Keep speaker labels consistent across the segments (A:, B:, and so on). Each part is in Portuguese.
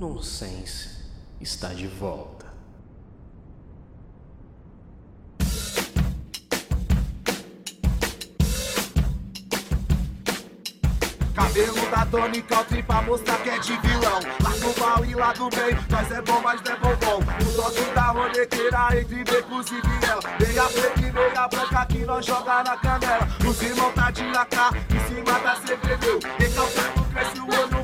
A: nonsense está de volta.
B: Cabelo da Tony Country pra mostrar que é de vilão. Lá do mal e lá do bem, nós é bom, mas não é bombom O toque da ronequeira entre becos e viela Meia preta e meia branca que nós joga na canela. Os irmãos tá de AK, em cima da CBD Recalcando, cresce o olho,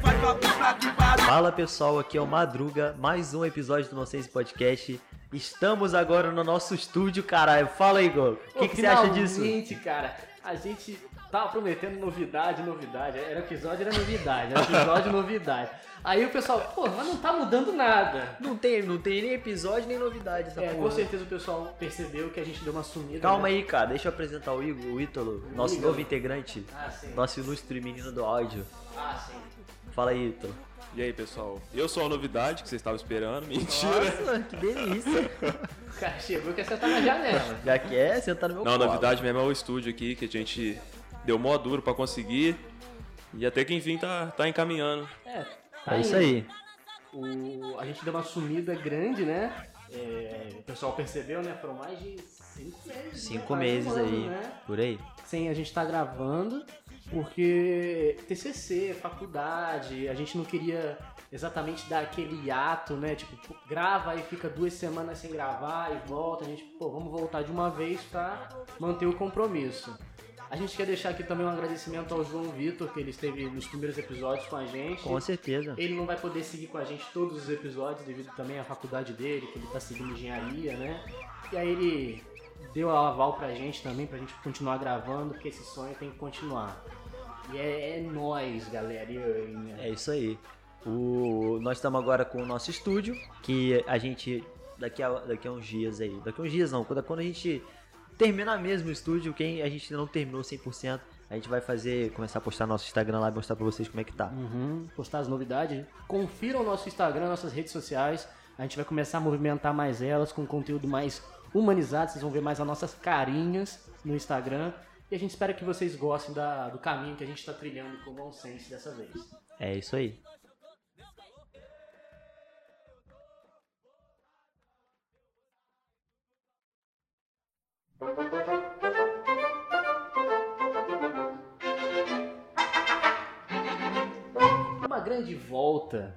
C: Fala pessoal, aqui é o Madruga, mais um episódio do Nonsense Podcast. Estamos agora no nosso estúdio, caralho. Fala aí, Igor. O que, que você acha disso?
A: Finalmente, cara, a gente tava prometendo novidade, novidade. Era episódio, era novidade. Era episódio, novidade. Aí o pessoal, pô, mas não tá mudando nada.
C: Não tem, não tem nem episódio nem novidade essa
A: É, com
C: porra.
A: certeza o pessoal percebeu que a gente deu uma sumida.
C: Calma
A: né?
C: aí, cara. Deixa eu apresentar o Igor, o Ítalo, nosso
A: Igor.
C: novo integrante.
A: Ah, sim.
C: Nosso ilustre menino do áudio.
A: Ah, sim.
C: Fala aí, Ítalo.
D: E aí, pessoal? Eu sou a novidade que vocês estavam esperando. Mentira.
C: Nossa, que delícia.
A: O cara chegou e quer sentar na janela.
C: Já quer sentar no meu
D: Não, a
C: colo.
D: novidade mesmo é o estúdio aqui, que a gente deu mó duro pra conseguir. E até que enfim tá, tá encaminhando.
A: É, tá
C: É isso aí.
A: O, a gente deu uma sumida grande, né? É, o pessoal percebeu, né? Foram mais de cinco meses.
C: Cinco
A: né?
C: meses
A: um
C: aí,
A: ano, né?
C: por aí.
A: Sem a gente estar gravando, porque TCC, faculdade, a gente não queria exatamente dar aquele hiato, né? Tipo, grava e fica duas semanas sem gravar e volta. A gente, pô, vamos voltar de uma vez pra manter o compromisso. A gente quer deixar aqui também um agradecimento ao João Vitor, que ele esteve nos primeiros episódios com a gente.
C: Com certeza.
A: Ele não vai poder seguir com a gente todos os episódios devido também à faculdade dele, que ele tá seguindo engenharia, né? E aí ele deu a aval pra gente também, pra gente continuar gravando, porque esse sonho tem que continuar. E é, é nós, hein,
C: É isso aí. O, nós estamos agora com o nosso estúdio, que a gente, daqui a, daqui a uns dias aí, daqui a uns dias não, quando, quando a gente terminar mesmo o estúdio, quem a gente não terminou 100%, a gente vai fazer, começar a postar no nosso Instagram lá e mostrar pra vocês como é que tá.
A: Uhum, postar as novidades. Confiram o nosso Instagram, nossas redes sociais. A gente vai começar a movimentar mais elas com conteúdo mais humanizado. Vocês vão ver mais as nossas carinhas no Instagram. E a gente espera que vocês gostem da- do caminho que a gente está trilhando com o Nonsense dessa vez.
C: É isso aí.
A: Uma grande volta,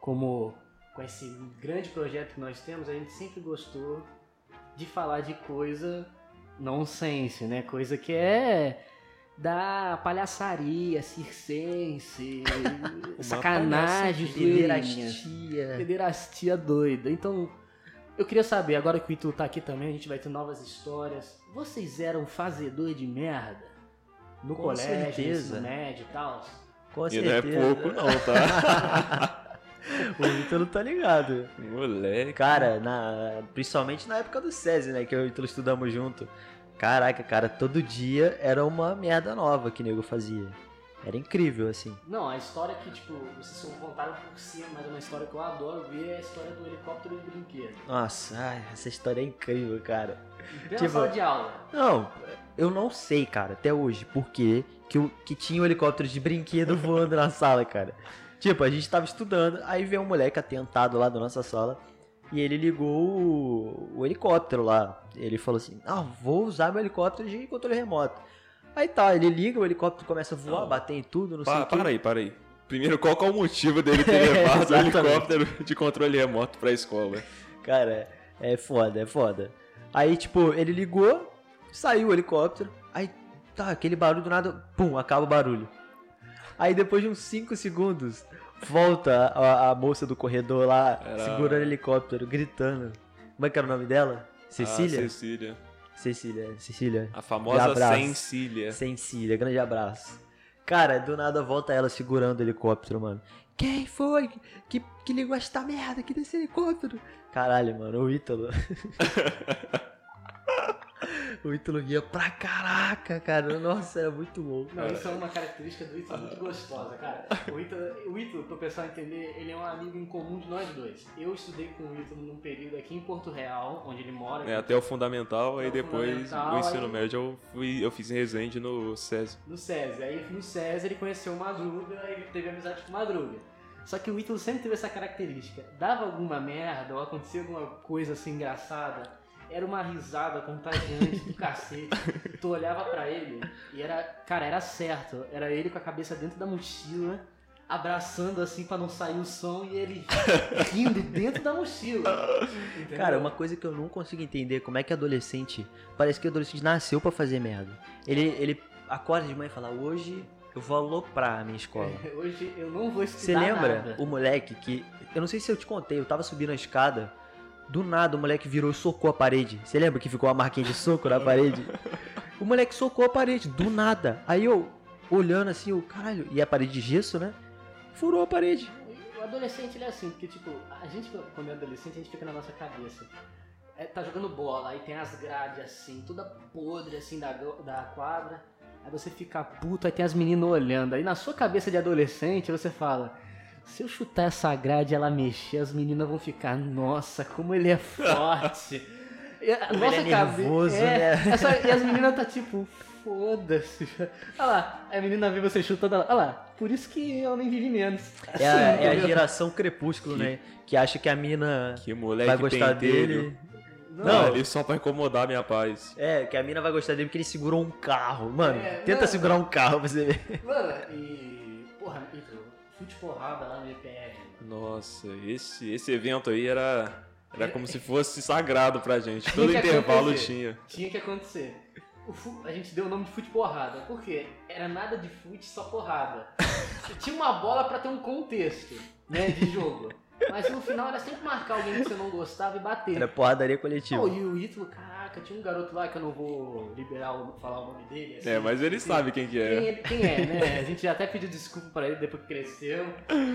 A: como com esse grande projeto que nós temos, a gente sempre gostou de falar de coisa nonsense, né? Coisa que é da palhaçaria, circense, sacanagem.
C: Pederastia.
A: Pederastia doida. Então, eu queria saber, agora que o Itu tá aqui também, a gente vai ter novas histórias. Vocês eram fazedor de merda? No
C: Com
A: colégio,
C: certeza.
A: ensino médio e tal?
C: Com
D: E não é
C: certeza.
D: pouco não, tá?
C: o Ítalo tá ligado.
D: Moleque.
C: Cara, na, principalmente na época do SESI, né? Que eu e o Ítalo estudamos junto. Caraca, cara, todo dia era uma merda nova que o nego fazia. Era incrível, assim.
A: Não, a história que, tipo, vocês só contaram por cima, mas é uma história que eu adoro ver, é a história do helicóptero de brinquedo.
C: Nossa, ai, essa história é incrível, cara.
A: Plena
C: Tipo-
A: sala de aula.
C: Não, eu não sei, cara, até hoje, por que que, o- que tinha um helicóptero de brinquedo voando na sala, cara. Tipo, a gente tava estudando, aí veio um moleque atentado lá da nossa sala e ele ligou o, o helicóptero lá. Ele falou assim: Ah, vou usar meu helicóptero de controle remoto. Aí tá, ele liga, o helicóptero começa a voar,
D: Não.
C: bater em tudo, não sei
D: Pa-
C: o que.
D: para aí, para aí. Primeiro, qual que é o motivo dele ter
C: É,
D: levado o helicóptero de controle remoto pra escola?
C: Cara, é foda, é foda. Aí, tipo, ele ligou, saiu o helicóptero, aí tá, aquele barulho do nada, pum, acaba o barulho. Aí depois de uns 5 segundos, volta a, a moça do corredor lá,
D: Era-
C: segurando o helicóptero, gritando. Como é que era o nome dela? Cecília?
D: Ah, Cecília.
C: Cecília, Cecília.
D: A famosa. Sencília.
C: Cecília, grande abraço. Cara, do nada volta ela segurando o helicóptero, mano. Quem foi que, que ligou esta merda aqui desse helicóptero? Caralho, mano, o Ítalo. o Ítalo ria pra caraca, cara. Nossa, era muito bom.
A: Não, isso é uma característica do Ítalo muito gostosa, cara. O Ítalo, o Ítalo, pro pessoal entender, ele é um amigo em comum de nós dois. Eu estudei com o Ítalo num período aqui em Porto Real, onde ele mora.
D: É, até o fundamental, aí depois
A: fundamental,
D: o ensino
A: aí-
D: médio eu, fui, eu fiz em Resende no SESI.
A: No SESI. Aí no SESI ele conheceu o Madruga e teve amizade com o Madruga. Só que o Ítalo sempre teve essa característica. Dava alguma merda ou acontecia alguma coisa assim engraçada, era uma risada contagiante do cacete. Tu olhava pra ele e era, cara, era certo. Era ele com a cabeça dentro da mochila, abraçando assim pra não sair o som e ele rindo dentro da mochila. Entendeu?
C: Cara, uma coisa que eu não consigo entender, como é que adolescente, parece que adolescente nasceu pra fazer merda. Ele, ele acorda de manhã e fala, hoje eu vou aloprar a minha escola.
A: Hoje eu não vou estudar
C: Você lembra
A: nada.
C: o moleque que. Eu não sei se eu te contei, eu tava subindo a escada, do nada o moleque virou e socou a parede. Você lembra que ficou uma marquinha de soco na parede? O moleque socou a parede, do nada. Aí eu, olhando assim, eu, caralho, e a parede de gesso, né? Furou a parede.
A: O adolescente ele é assim, porque tipo, a gente quando é adolescente a gente fica na nossa cabeça. É, tá jogando bola, aí tem as grades assim, toda podre assim da, da quadra. Aí você fica puto, aí tem as meninas olhando. Aí na sua cabeça de adolescente você fala: se eu chutar essa grade e ela mexer, as meninas vão ficar, nossa, como ele é forte. A
C: Como
A: nossa
C: ele é nervoso,
A: é,
C: né?
A: essa- e as meninas tá tipo, foda-se. Olha lá, a menina vê você chutando, olha lá, por isso que eu nem vivi menos.
C: É a,
A: Assim,
C: é a geração crepúsculo, né? Que acha que a mina
D: Que moleque
C: vai gostar dele.
A: Não,
C: Não.
D: ali só pra incomodar minha paz.
C: É, que a mina vai gostar dele porque ele segurou um carro. Mano,
A: É,
C: tenta
A: não.
C: segurar um carro pra você ver.
A: Mano, e. Fute porrada lá no EPR.
D: Nossa, esse, esse evento aí era, era como se fosse sagrado pra gente. Todo intervalo
A: acontecer.
D: tinha.
A: Tinha que acontecer. O fu- a gente deu o nome de fute porrada. Por quê? Era nada de fute, só porrada. Tinha uma bola pra ter um contexto, né, de jogo. Mas no final era sempre marcar alguém que você não gostava e bater.
C: Era porradaria coletiva.
A: Pô, e o Ítalo, caraca, tinha um garoto lá que eu não vou liberar o, falar o nome dele. assim,
D: É, mas ele
A: assim,
D: sabe quem que
A: Quem,
D: é.
A: quem é, né? A gente já até pediu desculpa pra ele depois que cresceu.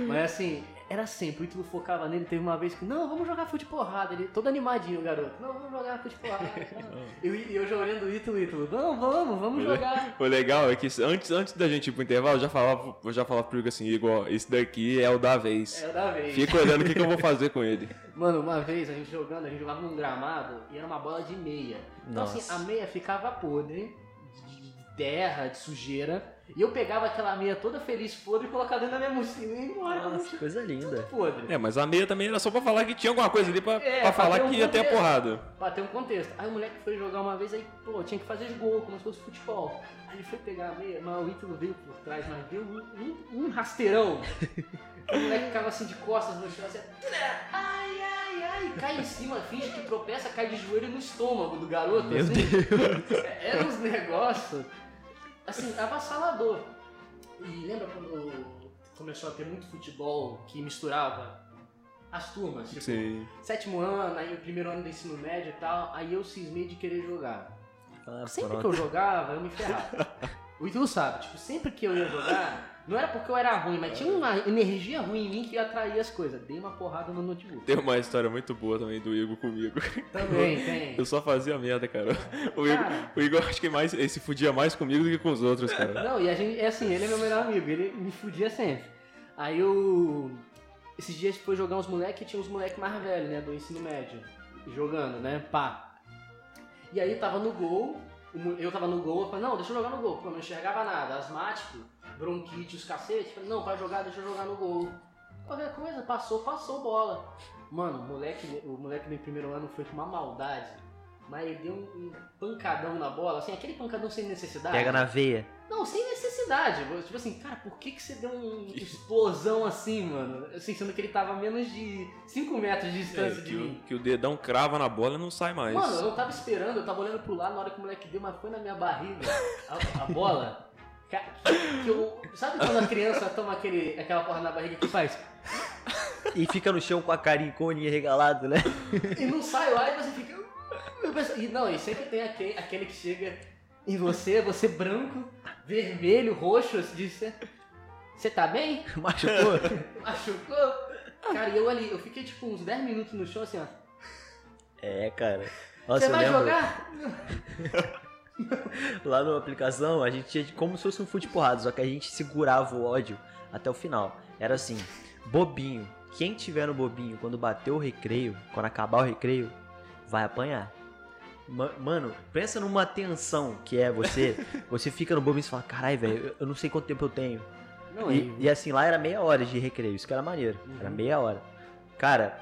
A: Mas assim, era sempre, o Ítalo focava nele. Teve uma vez que, não, vamos jogar fute porrada. Ele todo animadinho, o garoto. Não, vamos jogar fute porrada. não. Eu, eu já olhando o Ítalo, o Ítalo, vamos, vamos, vamos jogar.
D: O legal é que antes, antes da gente ir pro intervalo, eu já falava, eu já falava pro Igor assim, Igor, esse daqui é o da vez.
A: É o da vez.
D: Fica olhando o que, que eu vou fazer com ele.
A: Mano, uma vez a gente jogando, a gente jogava num gramado e era uma bola de meia. Então assim,
C: Nossa.
A: a meia ficava podre, de terra, de sujeira. E eu pegava aquela meia toda feliz, podre, e colocava dentro da minha mochila e ia embora
C: Nossa, coisa linda.
A: podre.
D: É, mas a meia também era só pra falar que tinha alguma coisa ali pra,
A: É,
D: pra falar
A: um
D: que ia ter a porrada.
A: Pra ter um contexto. Aí o moleque foi jogar uma vez, aí, pô, tinha que fazer gol, como se fosse futebol. Aí ele foi pegar a meia, mas o Ítalo veio por trás, mas veio um, um, um rasteirão. o moleque ficava assim de costas no chão, assim, ai, ai, ai, cai em cima, finge que tropeça, cai de joelho no estômago do garoto,
C: Meu
A: assim. Era uns negócios, assim, avassalador. E lembra quando começou a ter muito futebol que misturava as turmas? Tipo,
D: Sim.
A: sétimo ano, aí o primeiro ano do ensino médio e tal, aí eu cismei de querer jogar.
C: Ah,
A: Sempre
C: pronto.
A: que eu jogava, eu me ferrava. O Ítalo sabe, tipo, sempre que eu ia jogar, não era porque eu era ruim, mas tinha uma energia ruim em mim que atraía as coisas. Dei uma porrada no notebook.
D: Tem uma história muito boa também do Igor comigo.
A: Também, tem.
D: Eu só fazia merda, cara. O Igor,
A: Cara.
D: o Igor acho que mais, ele se fudia mais comigo do que com os outros, cara.
A: Não, e a gente, é assim, ele é meu melhor amigo, ele me fudia sempre. Aí eu. Esses dias foi jogar uns moleques e tinha uns moleques mais velhos, né, do ensino médio, jogando, né, pá. E aí tava no gol, eu tava no gol, eu falei, não, deixa eu jogar no gol, porque eu não enxergava nada, asmático, bronquite, os cacete, falei, não, pra jogar, deixa eu jogar no gol. Qualquer coisa, passou, passou bola. Mano, o moleque, o moleque no primeiro ano foi com uma maldade, mas ele deu um, um pancadão na bola, assim, aquele pancadão sem necessidade.
C: Pega na veia.
A: Não, sem necessidade. Tipo assim, cara, por que, que você deu uma explosão assim, mano? Assim, sendo que ele tava a menos de 5 metros de distância
D: É,
A: de
D: que,
A: mim.
D: o, que o dedão crava na bola e não sai mais.
A: Mano, eu não tava esperando, eu tava olhando pro lado na hora que o moleque deu, mas foi na minha barriga a, a bola. Que, que eu, sabe quando a criança toma aquele, aquela porra na barriga que faz?
C: E fica no chão com a carinha olhinho regalado, né?
A: E não sai lá e você fica. penso- E não, e sempre tem aquele, aquele que chega em você, você branco, vermelho, roxo, assim, diz: Você tá bem?
C: Machucou?
A: Machucou? Cara, e eu ali, eu fiquei tipo uns 10 minutos no chão assim, ó.
C: É, cara. Nossa,
A: Você vai
C: lembro.
A: jogar?
C: Lá na aplicação, a gente tinha como se fosse um fute porrada, só que a gente segurava o ódio até o final. Era assim, bobinho. Quem tiver no bobinho quando bater o recreio, quando acabar o recreio, vai apanhar. Ma- Mano, pensa numa tensão que é você. Você fica no bobinho e fala, carai, velho, eu- não sei quanto tempo eu tenho.
A: Não,
C: E, e assim, lá era meia hora de recreio, isso que era maneiro. Era
A: Uhum.
C: meia hora. Cara,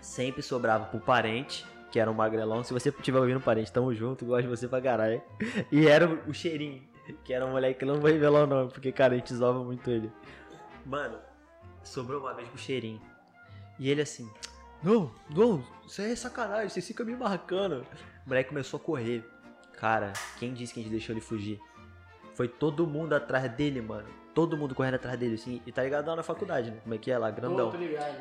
C: sempre sobrava pro parente, que era um magrelão. Se você tiver ouvindo parente, tamo junto, gosto de você pra caralho. E era o, o cheirinho, que era um moleque que não vou revelar o nome, porque, cara, a gente zoava muito ele. Mano, sobrou uma vez pro cheirinho. E ele assim, não, não, isso é sacanagem, você fica me marcando. O moleque começou a correr. Cara, quem disse que a gente deixou ele fugir? Foi todo mundo atrás dele, mano. Todo mundo correndo atrás dele, assim. E tá ligado lá na faculdade, né? Como é que é lá, grandão.
A: Tô.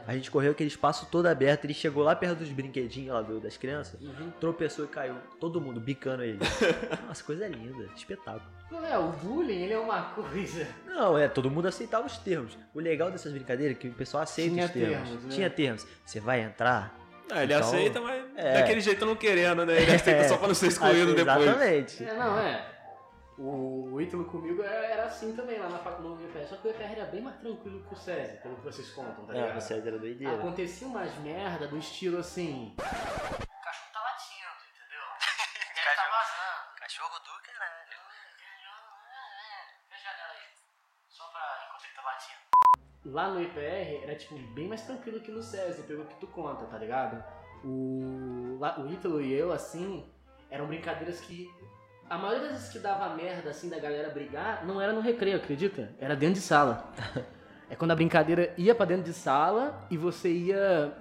C: A gente correu aquele espaço todo aberto, ele chegou lá perto dos brinquedinhos lá do- das crianças,
A: Uhum.
C: tropeçou e caiu. Todo mundo bicando ele. Nossa, coisa linda, espetáculo.
A: Não é, o bullying, ele é uma coisa.
C: Não, é, todo mundo aceitava os termos. O legal dessas brincadeiras é que o pessoal aceita
A: Tinha
C: os termos.
A: termos, né?
C: Tinha termos. Você vai entrar?
D: Ah, ele
C: Então,
D: aceita, mas
C: é.
D: daquele jeito não querendo, né? Ele aceita
C: É.
D: só pra não ser excluído depois.
C: Exatamente.
A: É, não, é. O, o Ítalo comigo era, assim também lá na faculdade no UPR, só que o UPR era bem mais tranquilo que o SESI, pelo que vocês contam, tá
C: É,
A: ligado?
C: você era doideira.
A: Acontecia umas merda do estilo assim. O cachorro tá latindo, entendeu? Deve tá vazando.
C: Cachorro do caralho.
A: Fecha a janela aí. Só pra enquanto ele tá latindo. Lá no IPR era tipo bem mais tranquilo que no SESI, pelo que tu conta, tá ligado? O, lá, o Ítalo e eu, assim, eram brincadeiras que. A maioria das vezes que dava merda, assim, da galera brigar, não era no recreio, acredita? Era dentro de sala. é quando a brincadeira ia pra dentro de sala e você ia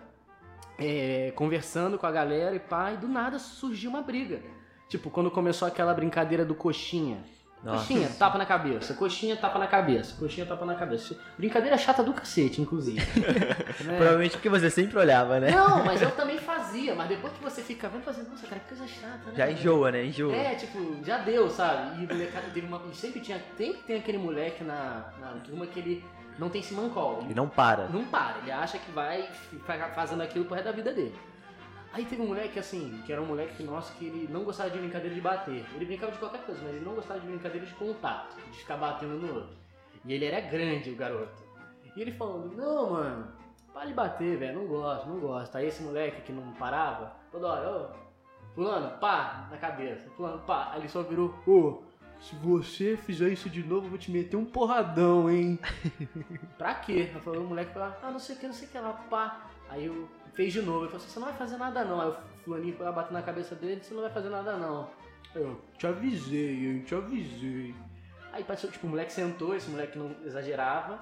A: é, conversando com a galera e pá, e do nada surgiu uma briga. Tipo, quando começou aquela brincadeira do coxinha.
C: Nossa.
A: Coxinha, tapa na cabeça. Coxinha, tapa na cabeça. Coxinha, tapa na cabeça. Brincadeira chata do cacete, inclusive. Né?
C: Provavelmente porque você sempre olhava, né?
A: Não, mas eu também fazia. Mas depois que você fica vendo, fazendo, nossa, cara, que coisa chata, né?
C: Já enjoa, né? Enjoa.
A: É, tipo, já deu, sabe? E o molecada teve uma. Sempre tinha. Tem que ter aquele moleque na, na turma que ele não tem simancol.
C: E não para.
A: Não para, ele acha que vai fazendo aquilo pro resto da vida dele. Aí teve um moleque assim, que era um moleque nosso que ele não gostava de brincadeira de bater. Ele brincava de qualquer coisa, mas ele não gostava de brincadeira de contato, de ficar batendo no outro. E ele era grande, o garoto. E ele falando, não, mano, para de bater, velho, não gosto, não gosto. Aí esse moleque que não parava, toda hora, ô, fulano, pá, na cabeça, fulano, pá. Aí ele só virou, ô, se você fizer isso de novo, eu vou te meter um porradão, hein? pra quê? Aí falou, o moleque falou, ah, não sei o que, não sei o que lá, pá. Aí eu fez de novo, ele falou assim, você não vai fazer nada não. Aí o fulaninho foi lá bater na cabeça dele, você não vai fazer nada não. Eu, te avisei, hein, te avisei. Aí passou, tipo, o moleque sentou, esse moleque não exagerava,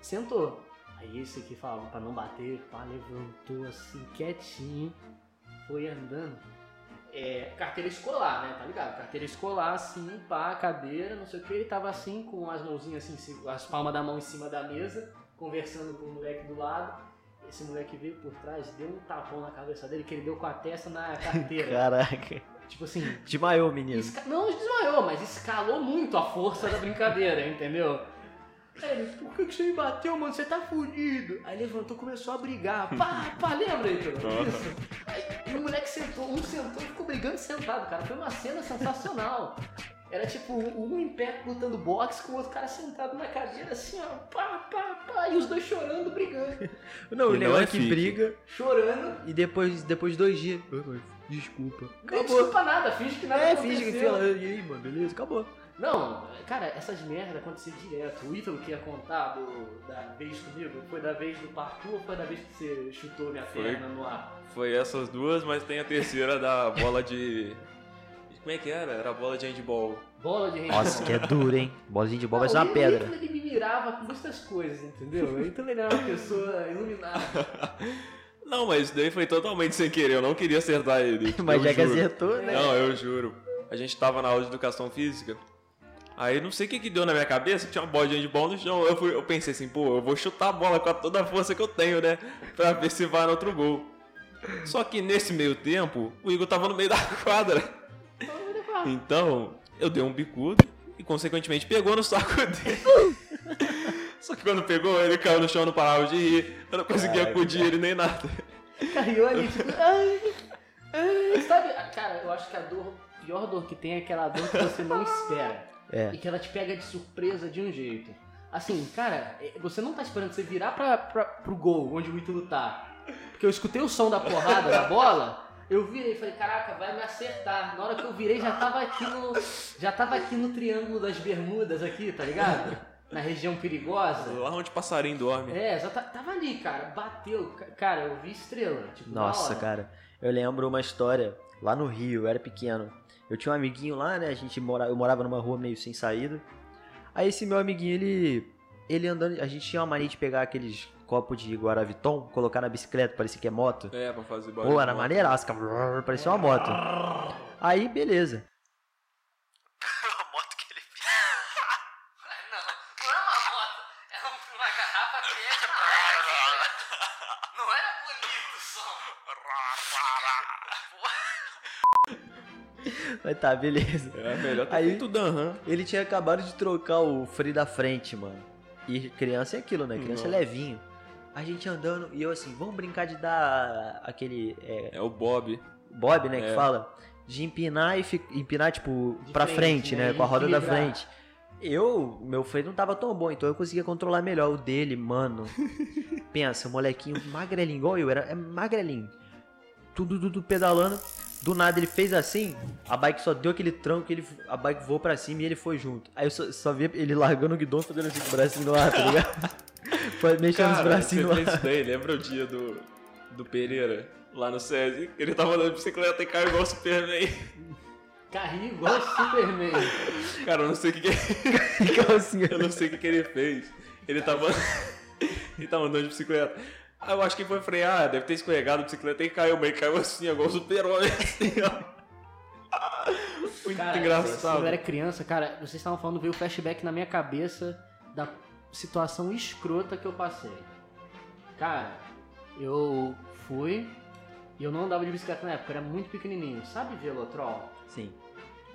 A: sentou. Aí esse aqui falava pra não bater, pá, levantou assim, quietinho, foi andando. É, carteira escolar, né? Tá ligado? Carteira escolar, assim, pá, cadeira, não sei o que. Ele tava assim, com as mãozinhas assim, as palmas da mão em cima da mesa, conversando com o moleque do lado. Esse moleque veio por trás, deu um tapão na cabeça dele, que ele deu com a testa na carteira.
C: Caraca.
A: tipo assim,
C: Desmaiou, menino.
A: Esca- Não desmaiou, mas escalou muito a força da brincadeira, entendeu? Aí ele, por que, que você me bateu, mano? Você tá fudido. Aí levantou começou a brigar. Pá, pá, lembra, Heitor? Isso. Aí e o moleque sentou, um sentou e ficou brigando sentado, cara. Foi uma cena sensacional. Era tipo um em pé lutando boxe com o outro cara sentado na cadeira, assim, ó, pá, pá, pá, e os dois chorando, brigando.
C: Não, o
D: não
C: legal
D: é
C: é que
D: fique.
C: briga
A: Chorando.
C: e depois, depois de dois dias. "Ai, mãe, Desculpa.
A: Nem desculpa nada, finge que nada
C: É,
A: aconteceu.
C: finge que fala. E aí, mano, beleza? Acabou.
A: Não, cara, essas merdas aconteciam direto. O Ítalo que ia contar do, da vez comigo, foi da vez do parkour ou foi da vez que você chutou minha
D: Foi.
A: perna no ar?
D: Foi essas duas, mas tem a terceira da bola de. Como é que era? Era bola de handball.
A: Bola de handball.
C: Nossa, que é duro, hein? Bolinha de bola vai ser uma
A: o
C: pedra.
A: Ele me mirava com muitas coisas, entendeu? O Ítalo ele era uma pessoa iluminada.
D: Não, mas isso daí foi totalmente sem querer, eu não queria acertar ele.
C: Mas já que acertou, né?
D: Não, eu juro. A gente tava na aula de educação física. Aí não sei o que que deu na minha cabeça, tinha uma bola de handball no chão. Eu, fui, eu pensei assim, pô, eu vou chutar a bola com toda a força que eu tenho, né? Pra ver se vai no outro gol. Só que nesse meio tempo, o Igor tava no meio da quadra. Então, eu dei um bicudo e consequentemente pegou no saco dele. Só que quando pegou, ele caiu no chão, não parava de rir. Eu não conseguia
C: Caraca.
D: acudir ele nem nada.
A: Caiu ali, tipo, ai, ai, sabe? Cara, eu acho que a dor, a pior dor que tem é aquela dor que você não espera.
C: É.
A: E que ela te pega de surpresa de um jeito. Assim, cara, é, você não tá esperando você virar pra, pra, pro gol, onde o Ítalo tá. Porque eu escutei o som da porrada da bola, eu virei e falei, caraca, vai me acertar. Na hora que eu virei, já tava aqui no. Já tava aqui no triângulo das bermudas aqui, tá ligado? na região perigosa.
D: Lá onde o passarinho dorme.
A: É, já tá- tava ali, cara. Bateu. Ca- Cara, eu vi estrela. Tipo,
C: Nossa, cara. Eu lembro uma história lá no Rio, eu era pequeno. Eu tinha um amiguinho lá, né? A gente mora, eu morava numa rua meio sem saída. Aí esse meu amiguinho, ele ele andando, a gente tinha uma mania de pegar aqueles copos de Guaraviton, colocar na bicicleta, parecia que é moto.
D: É, pra fazer barulho.
C: Pô, era maneiraço, brrr, parecia uma moto. Aí, beleza.
E: A moto que ele fez.
A: Não, não é uma moto. É uma garrafa preta. Não era bonito o som.
C: Mas tá, beleza.
D: É melhor ter
C: Aí-
D: feito Dan,
C: Ele tinha acabado de trocar o freio da frente, mano. E criança é aquilo, né? Criança é levinho. A gente andando e eu assim, vamos brincar de dar aquele é,
D: É o Bob.
C: bob, né, que
D: É.
C: fala, de empinar e fi- empinar tipo
A: De
C: pra
A: frente,
C: frente,
A: né,
C: né,
A: e
C: com a roda da
A: equilibrar.
C: frente. Eu, meu freio não tava tão bom, então eu conseguia controlar melhor o dele, mano. Pensa, o molequinho magrelinho, igual eu, era é magrelinho. Tudo, tudo pedalando. Do nada ele fez assim, a bike só deu aquele tranco, ele, a bike voou pra cima e ele foi junto. Aí eu só, só vi ele largando o guidão, fazendo assim com o bracinho no ar, tá ligado? Foi mexendo os bracinhos
D: fez isso daí, lembra o dia do, do Pereira, lá no SESI? Ele tava andando de bicicleta e caiu igual o Superman.
A: Carrinho igual o Superman.
D: Cara, eu não sei o que, que
C: assim,
D: eu não sei o que, que ele fez. Ele tava ele tava andando de bicicleta. Ah, eu acho que foi frear, deve ter escorregado a bicicleta e caiu, mas ele caiu assim, igual o Super-Homem. Assim, ó. Muito
A: Cara,
D: engraçado.
A: Quando eu era criança, cara, vocês estavam falando, veio o flashback na minha cabeça da situação escrota que eu passei. Cara, eu fui e eu não andava de bicicleta na época, eu era muito pequenininho. Sabe Velotrol?
C: Sim.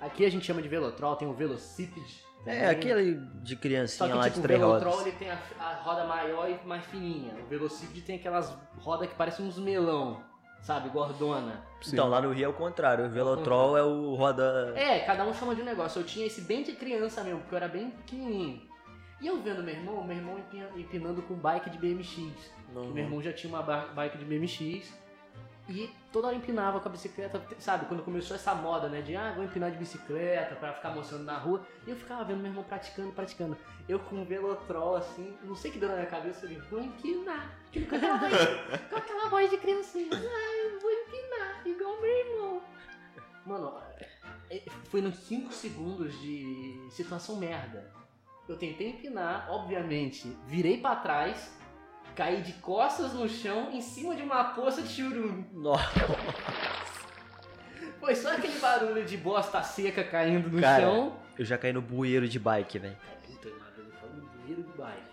A: Aqui a gente chama de Velotrol, tem o Velocipede.
C: É,
A: também.
C: aquele de criancinha
A: que
C: lá
A: tipo,
C: de
A: o
C: três
A: Velotrol
C: rodas.
A: ele tem a, a roda maior e mais fininha. O Velocipede tem aquelas rodas que parecem uns melão, sabe? Gordona.
C: Então, lá no Rio é o contrário. O Velotrol é o roda.
A: É, cada um chama de um negócio. Eu tinha esse bem de criança mesmo, porque eu era bem pequenininho. E eu vendo meu irmão, meu irmão empina- empinando com bike de BMX.
D: Uhum.
A: Meu irmão já tinha uma bike de BMX. E toda hora empinava com a bicicleta, sabe? Quando começou essa moda, né? De, ah, vou empinar de bicicleta pra ficar mostrando na rua. E eu ficava vendo meu irmão praticando, praticando. Eu com um velotrol, assim, não sei que deu na minha cabeça, eu falei, vou empinar. Tipo, com aquela voz, com aquela voz de criancinha. Ah, eu vou empinar, igual meu irmão. Mano, é, foi nos 5 segundos de situação merda. Eu tentei empinar, obviamente, virei pra trás, caí de costas no chão em cima de uma poça de churume.
C: Nossa,
A: Foi só aquele barulho de bosta seca caindo no
C: Cara.
A: chão.
C: eu já caí no bueiro de bike, velho.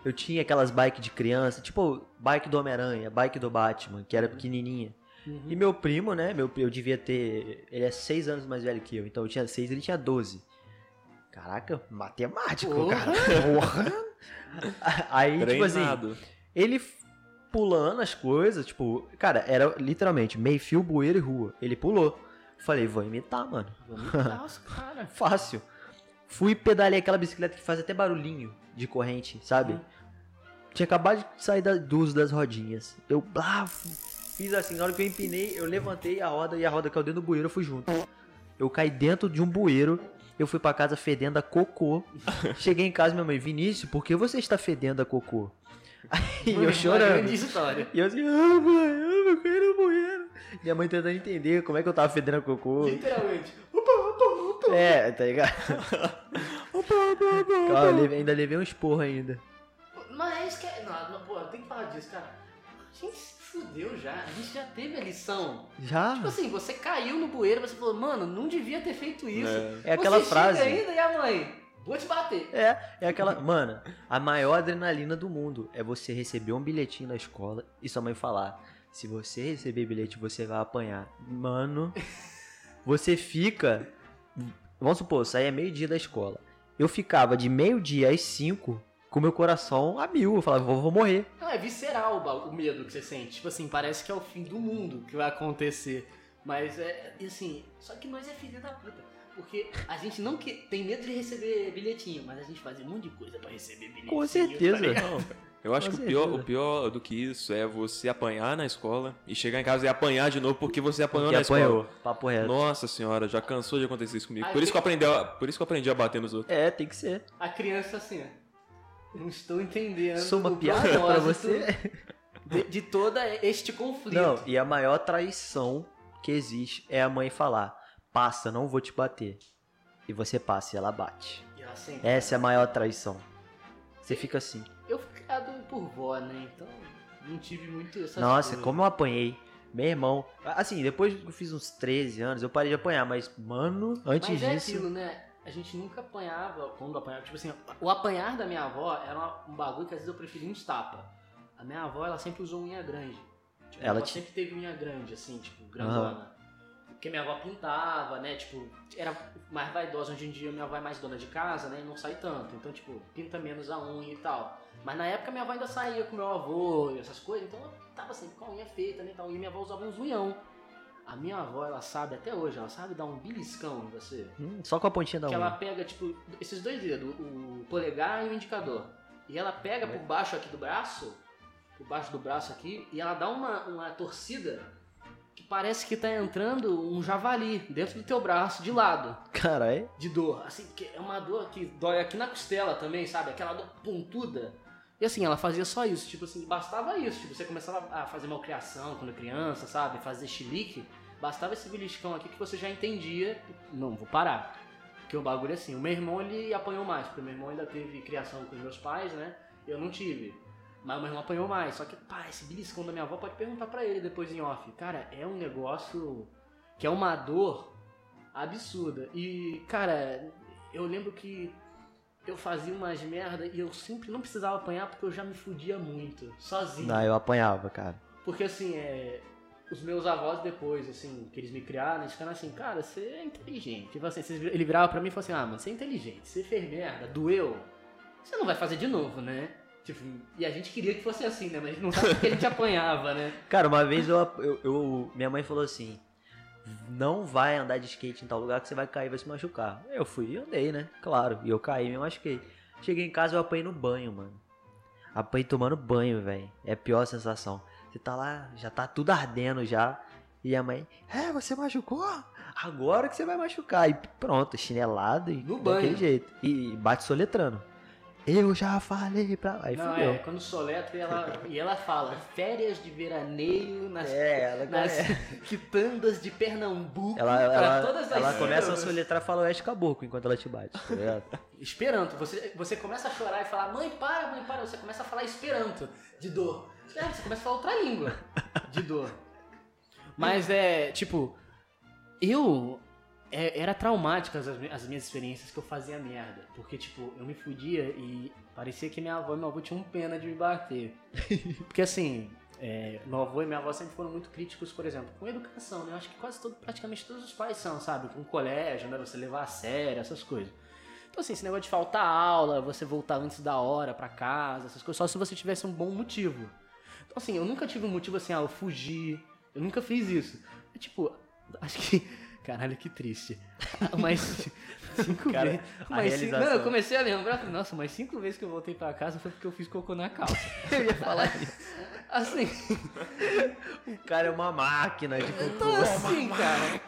C: Eu tinha aquelas bike de criança, tipo bike do Homem-Aranha, bike do Batman, que era pequenininha.
A: Uhum.
C: E meu primo, né? Meu, eu devia ter. Ele é seis anos mais velho que eu, então eu tinha seis, ele tinha 12. Caraca, matemático,
A: Porra.
C: cara. Porra! Aí, tipo assim,
D: Treinado.
C: Ele pulando as coisas, tipo, cara, era literalmente meio fio, bueiro e rua. Ele pulou. Falei, vou imitar, mano.
A: Vamos imitar os cara.
C: Fácil. Fui pedalei aquela bicicleta que faz até barulhinho de corrente, sabe?
A: Uhum.
C: Tinha acabado de sair da- do uso das rodinhas. Eu blá, fiz assim, na hora que eu empinei, eu levantei a roda e a roda caiu dentro do bueiro, eu fui junto. Eu caí dentro de um bueiro, eu fui pra casa fedendo a cocô. Cheguei em casa, minha mãe, Vinícius, por que você está fedendo a cocô?
A: Uma
C: eu chorando. E eu assim, ah, mãe, eu caí no bueiro. Minha mãe tentando entender como é que eu tava fedendo a cocô.
A: Literalmente.
C: É, tá ligado? Cara, eu levei- ainda levei um esporro ainda.
A: Mas que. Não, não, pô, tem que falar disso, cara. A gente se fudeu já. A gente já teve a lição.
C: Já?
A: Tipo assim, você caiu no bueiro, você falou, mano, não devia ter feito isso.
D: É.
C: É aquela
A: você
C: frase.
A: Ainda e a mãe, vou te bater.
C: É, é aquela. Mano, a maior adrenalina do mundo é você receber um bilhetinho na escola e sua mãe falar: se você receber bilhete, você vai apanhar. Mano, você fica. Vamos supor, saía meio-dia da escola. Eu ficava de meio-dia às cinco com meu coração a mil. Eu falava, vou, vou morrer.
A: Não, é visceral o, medo que você sente. Tipo assim, parece que é o fim do mundo que vai acontecer. Mas é, assim, só que nós é filho da puta. Porque a gente não que, tem medo de receber bilhetinho, mas a gente faz um monte de coisa pra receber bilhetinho.
C: Com certeza.
A: tá ligado?
D: Eu acho
C: Com
D: que o pior,
C: certeza.
D: o pior do que isso é você apanhar na escola e chegar em casa e apanhar de novo porque você apanhou
C: Porque
D: na
C: apanhou.
D: escola.
C: Papo reto.
D: Nossa senhora, já cansou de acontecer isso comigo.
A: Aí
D: Por isso, que eu aprendi a, por isso que eu aprendi a bater nos outros.
C: É, tem que ser.
A: A criança assim, ó. não estou entendendo.
C: Sou uma piada pra
A: propósito
C: você?
A: De, de todo este conflito.
C: Não, e a maior traição que existe é a mãe falar: passa, não vou te bater. E você passa e ela bate.
A: E ela sempre-
C: Essa é a maior traição. Você fica assim.
A: Eu fui criado por vó, né? Então não tive muito essas
C: Nossa,
A: coisas.
C: como eu apanhei. Meu irmão. Assim, depois que eu fiz uns 13 anos, eu parei de apanhar, mas, mano, antes
A: Mas é
C: disso.
A: aquilo, né? A gente nunca apanhava quando apanhava. Tipo assim, o apanhar da minha avó era um bagulho que às vezes eu preferia uns tapa. A minha avó, ela sempre usou unha grande. Tipo,
C: Ela te-
A: sempre teve unha grande, assim, tipo, grandona. Porque minha avó pintava, né? Tipo, era mais vaidosa. Hoje em dia minha avó é mais dona de casa, né? E não sai tanto. Então, tipo, pinta menos a unha e tal. Mas na época minha avó ainda saía com meu avô e essas coisas. Então eu tava sempre com a unha feita, né? e tal. E minha avó usava uns unhão. A minha avó, ela sabe até hoje, ela sabe dar um beliscão em você.
C: Hum, só com a pontinha da
A: Que
C: unha.
A: ela pega, tipo, esses dois dedos, o polegar e o indicador. E ela pega por baixo aqui do braço, por baixo do braço aqui, e ela dá uma, uma torcida que parece que tá entrando um javali dentro do teu braço, de lado,
C: Caralho.
A: de dor. Assim, que é uma dor que dói aqui na costela também, sabe? Aquela dor pontuda. E assim, ela fazia só isso, tipo assim, bastava isso. Tipo, você começava a fazer malcriação quando criança, sabe? Fazer chilique. Bastava esse beliscão aqui que você já entendia. Não, vou parar. Porque o bagulho é assim, o meu irmão ele apanhou mais, porque o meu irmão ainda teve criação com os meus pais, né? Eu não tive. Mas o meu irmão apanhou mais. Só que, pá, esse beliscão da minha avó pode perguntar pra ele depois em off. Cara, é um negócio que é uma dor absurda. E, cara, eu lembro que eu fazia umas merda e eu sempre não precisava apanhar porque eu já me fudia muito, sozinho.
C: Não, eu apanhava, cara.
A: Porque assim, é. Os meus avós depois, assim, que eles me criaram, eles ficaram assim, cara, você é inteligente. Tipo assim, ele virava pra mim e falou assim, ah, mano, você é inteligente, você fez merda, doeu, você não vai fazer de novo, né? Tipo, e a gente queria que fosse assim, né? Mas não sabe porque a gente apanhava, né?
C: Cara, uma vez eu, eu, eu- Minha mãe falou assim: Não vai andar de skate em tal lugar que você vai cair e vai se machucar. Eu fui e andei, né? Claro. E eu caí e me machuquei. Cheguei em casa eu apanhei no banho, mano. Apanhei tomando banho, velho. É a pior sensação. Você tá lá, já tá tudo ardendo já. E a mãe, é, você machucou? Agora que você vai machucar. E pronto, chinelado e
A: No
C: daquele
A: banho.
C: jeito. E bate soletrando. Eu já falei pra. Aí
A: não,
C: fudeu.
A: é, quando soletra ela, e ela fala, férias de veraneio nas,
C: É, ela,
A: nas quitandas de Pernambuco,
C: ela,
A: pra
C: ela,
A: todas as
C: ela começa a soletrar e fala Oeste Caboclo enquanto ela te bate, tá ligado?
A: Esperanto. Você, você começa a chorar e falar, mãe, para, mãe, para. Você começa a falar Esperanto, de dor. É, você começa a falar outra língua, de dor. Mas é, tipo, eu. É- era traumática as, as minhas experiências que eu fazia merda. Porque, tipo, eu me fudia e parecia que minha avó e meu avô tinham pena de me bater. Porque, assim, é, meu avô e minha avó sempre foram muito críticos, por exemplo, com educação, né? Eu acho que quase todo, praticamente todos os pais são, sabe? Com colégio, né? Você levar a sério, essas coisas. Então, assim, esse negócio de faltar aula, você voltar antes da hora pra casa, essas coisas, só se você tivesse um bom motivo. Então, assim, eu nunca tive um motivo assim, ah, eu fugi. Eu nunca fiz isso. É, tipo, acho que. Caralho, que triste. Mas cinco
C: Cara,
A: vezes. Mas cinco, não, eu comecei a lembrar, nossa, mas cinco vezes que eu voltei pra casa foi porque eu fiz cocô na calça. eu ia falar isso. Assim,
C: O cara é uma máquina de
A: não
C: cocô.
A: assim, cara.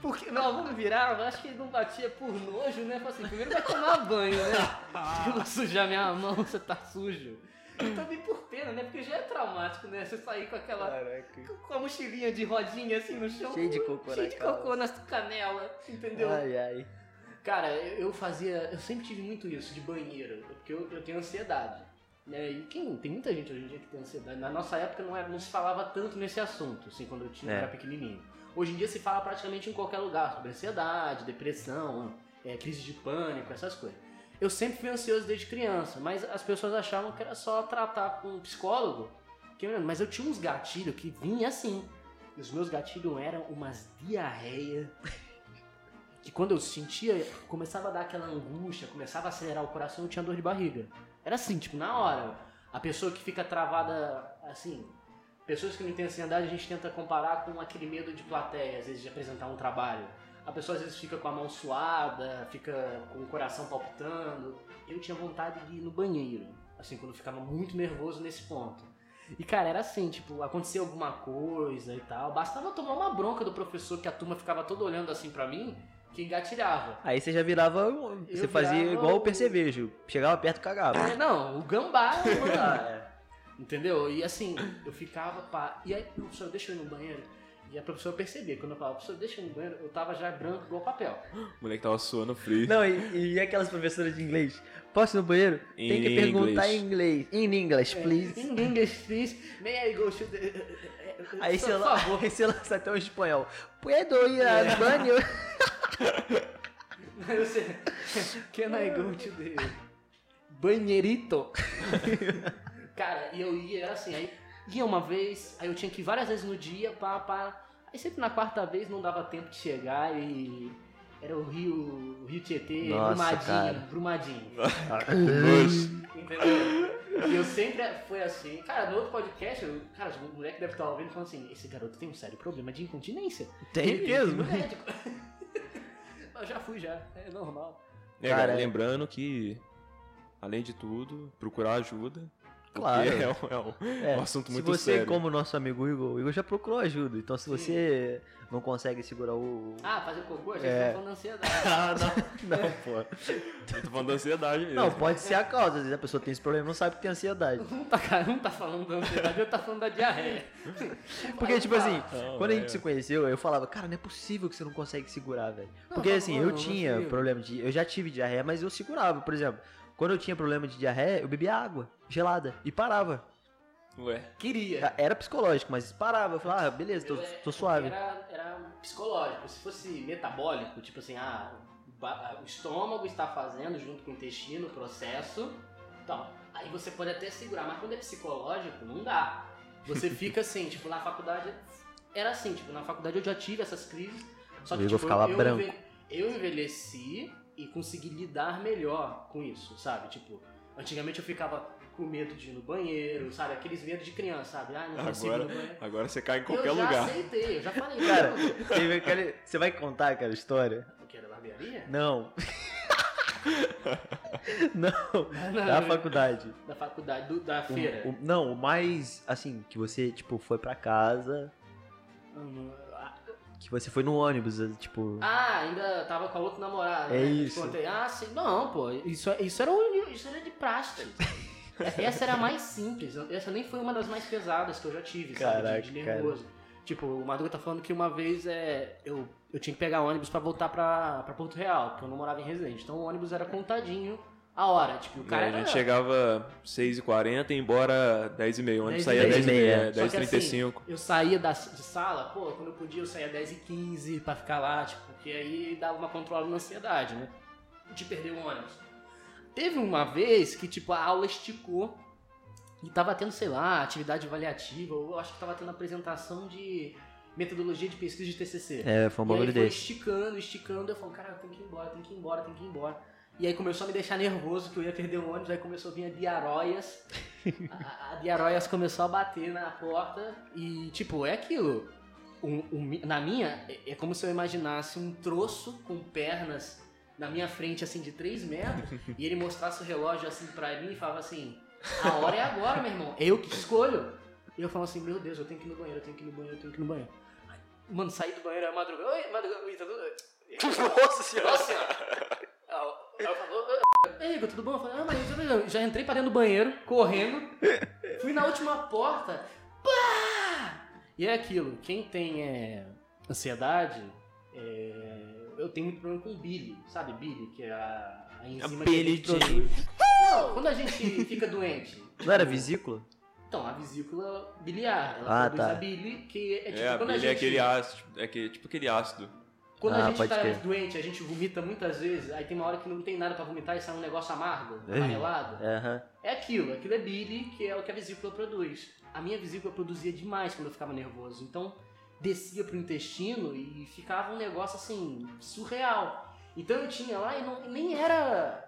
A: Porque meu avô me virava, acho que ele não batia por nojo, né? Falei assim, primeiro vai tomar banho, né? Eu vou sujar minha mão, você tá sujo. E também por pena, né? Porque já é traumático, né? Você sair com aquela. Com a mochilinha de rodinha assim no chão.
C: Cheio de cocô
A: Cheio de cocô nas canelas, entendeu?
C: Ai, ai.
A: Cara, eu eu fazia. Eu sempre tive muito isso de banheiro, porque eu, eu tenho ansiedade. Né? E quem, tem muita gente hoje em dia que tem ansiedade. Na nossa época não, era, não se falava tanto nesse assunto, assim, quando eu tinha,
C: É.
A: era pequenininho. Hoje em dia se fala praticamente em qualquer lugar sobre ansiedade, depressão, é, crise de pânico, essas coisas. Eu sempre fui ansioso desde criança, mas as pessoas achavam que era só tratar com um psicólogo. Mas eu tinha uns gatilhos que vinha assim. E os meus gatilhos eram umas diarreia que quando eu sentia, começava a dar aquela angústia, começava a acelerar o coração, eu tinha dor de barriga. Era assim, tipo, na hora. A pessoa que fica travada, assim, pessoas que não têm ansiedade, a gente tenta comparar com aquele medo de plateia, às vezes, de apresentar um trabalho. A pessoa às vezes fica com a mão suada, fica com o coração palpitando. Eu tinha vontade de ir no banheiro, assim, quando eu ficava muito nervoso nesse ponto. E, cara, era assim, tipo, acontecia alguma coisa e tal. Bastava tomar uma bronca do professor que a turma ficava toda olhando assim pra mim, que engatilhava.
C: Aí você já virava.
A: Eu
C: Você fazia
A: virava
C: igual o percevejo. Chegava perto e cagava.
A: É, não, o gambá, mano,
C: Ah,
A: entendeu? E assim, eu ficava, pá, e aí, professor, deixa eu ir no banheiro. E a professora percebia, quando eu falava, professor, deixa eu ir no banheiro, eu tava já branco igual papel.
D: O moleque tava suando frio.
C: Não, e, e aquelas professoras de inglês? Posso ir no banheiro? Tem que
D: In
C: perguntar
D: English.
C: em inglês. In English, please.
A: In English, please, may I go to the...
C: Aí você, lá,
A: favor.
C: aí você lança até o espanhol. Puedo ir
A: É.
C: al banho?
A: Você, can I go to the banheirito? Cara, e eu ia, era assim, aí ia uma vez, aí eu tinha que ir várias vezes no dia, pá, pá. Aí sempre na quarta vez não dava tempo de chegar e era o rio, o rio Tietê,
C: Nossa,
A: Brumadinho,
C: cara.
A: Brumadinho, entendeu? E eu sempre foi assim, cara, no outro podcast, eu, cara, os moleques devem estar ouvindo falando assim, esse garoto tem um sério problema de incontinência.
C: Tem
A: Ele- ele
C: mesmo?
A: médico. eu já fui já, é normal.
D: É,
C: Cara,
D: cara, lembrando que, além de tudo, procurar ajuda.
C: Claro.
D: É um, é um-
C: É,
D: um assunto
C: se
D: muito
C: você,
D: sério.
C: como nosso amigo Igor, o Igor já procurou ajuda. Então se
A: Sim.
C: você não consegue segurar o.
A: Ah, fazer cocô, a gente
C: É.
A: tá falando da ansiedade.
C: Ah, não. Não, pô.
D: Eu tô falando da ansiedade mesmo.
C: Não, pode ser a causa. Às vezes a pessoa tem esse problema e não sabe que tem ansiedade.
A: Um tá, cara, um tá falando da ansiedade, outro tá falando da diarreia.
C: Porque, tipo assim,
D: Não,
C: quando a
D: é.
C: gente se conheceu, eu falava, cara, não é possível que você não consegue segurar, velho.
A: Não,
C: Porque
A: não,
C: assim,
A: não,
C: eu
A: não
C: tinha problema de. Eu já tive diarreia, mas eu segurava. Por exemplo, quando eu tinha problema de diarreia, eu bebia água gelada e parava.
D: Ué.
A: Queria.
C: Era psicológico, mas parava. Eu falava, ah, beleza, tô,
A: Eu, é,
C: tô suave.
A: Era, era psicológico. Se fosse metabólico, tipo assim, ah, o ba- o estômago está fazendo junto com o intestino o processo. Então, aí você pode até segurar, mas quando é psicológico, não dá. Você fica assim, tipo, na faculdade. Era assim, tipo, na faculdade eu já tive essas crises. Só que
C: O Igor
A: tipo,
C: ficava
A: eu,
C: branco.
A: eu envelheci e consegui lidar melhor com isso, sabe? Tipo, antigamente eu ficava com medo de ir no banheiro, sabe? Aqueles medos de criança, sabe? Ah, não consigo ir
D: Agora,
A: no banheiro.
D: agora você cai em
A: eu
D: qualquer
A: já
D: lugar.
A: aceitei, eu já falei.
C: Cara,
A: não,
C: teve aquele- você vai contar aquela história?
A: o que era barbearia?
C: Não. não,
A: Não,
C: da
A: não,
C: faculdade.
A: Da faculdade, do- da
C: O-
A: feira.
C: o- não, o mais, assim, que você, tipo, foi pra casa,
A: ah,
C: que você foi no ônibus, tipo...
A: Ah, ainda tava com a outra namorada.
C: É
A: né? Eu
C: isso.
A: Contei. Ah, sim. Não, pô, isso, isso, era, um- isso era de praxe. Essa era a mais simples. Essa nem foi uma das mais pesadas que eu já tive, sabe?
C: Caraca,
A: De, de nervoso. Tipo, o Madruga tá falando que uma vez é, eu, eu tinha que pegar ônibus pra voltar pra, pra Porto Real, porque eu não morava em Residente. Então o ônibus era contadinho a hora. Tipo, o cara
D: É, a
A: era...
D: gente chegava 6h40 e ia embora 10h30. O ônibus
A: 10
D: saía
A: e
D: 10h30,
C: meia.
A: Só que
D: 10h35.
A: assim, eu saía da, de sala, pô, quando eu podia eu saía 10 e 15 pra ficar lá, tipo, porque aí dava uma controle na ansiedade, né? De perder o ônibus. Teve uma vez que, tipo, a aula esticou e tava tendo, sei lá, atividade avaliativa, ou eu acho que tava tendo apresentação de metodologia de pesquisa de TCC.
C: É, foi um bagulho desse.
A: esticando, esticando, eu falo, cara, eu tenho que ir embora, tenho que ir embora, tenho que ir embora. E aí começou a me deixar nervoso que eu ia perder o ônibus, aí começou a vir a diaroias. a, a começou a bater na porta e, tipo, é aquilo. Um- um- na minha, é, é como se eu imaginasse um troço com pernas na minha frente, assim, de 3 metros, e ele mostrasse o relógio, assim, pra mim e falava assim, a hora é agora, meu irmão, eu que escolho. E eu falo assim, meu Deus, eu tenho que ir no banheiro, eu tenho que ir no banheiro, eu tenho que ir no banheiro. Mano, saí do banheiro, é madrugada, oi, madrugada, oi, tá tudo...
C: Nossa senhora!
A: Nossa senhora! Aí eu falo, ei, Igor, tudo bom? Eu falei, ah, mas eu já entrei pra dentro do banheiro, correndo, fui na última porta, pá! E é aquilo, quem tem é, ansiedade, é, eu tenho muito problema com bile, sabe? Bile, que é a, a enzima que a gente produz. Não, quando a gente fica doente.
C: Não era vesícula?
A: Então, a vesícula biliar, ela
C: Ah,
A: produz
C: tá.
A: a bile, que é tipo
D: É, a
A: quando a
D: bile é
A: gente...
D: aquele ácido. É que, tipo aquele ácido.
A: Quando
C: Ah,
A: a gente tá
C: crer.
A: doente, a gente vomita muitas vezes, aí tem uma hora que não tem nada pra vomitar e sai um negócio amargo, amarelado.
C: Aham.
A: É aquilo, aquilo é bile, que é o que a vesícula produz. A minha vesícula produzia demais quando eu ficava nervoso, então descia pro intestino e ficava um negócio assim, surreal. Então eu tinha lá e não, nem era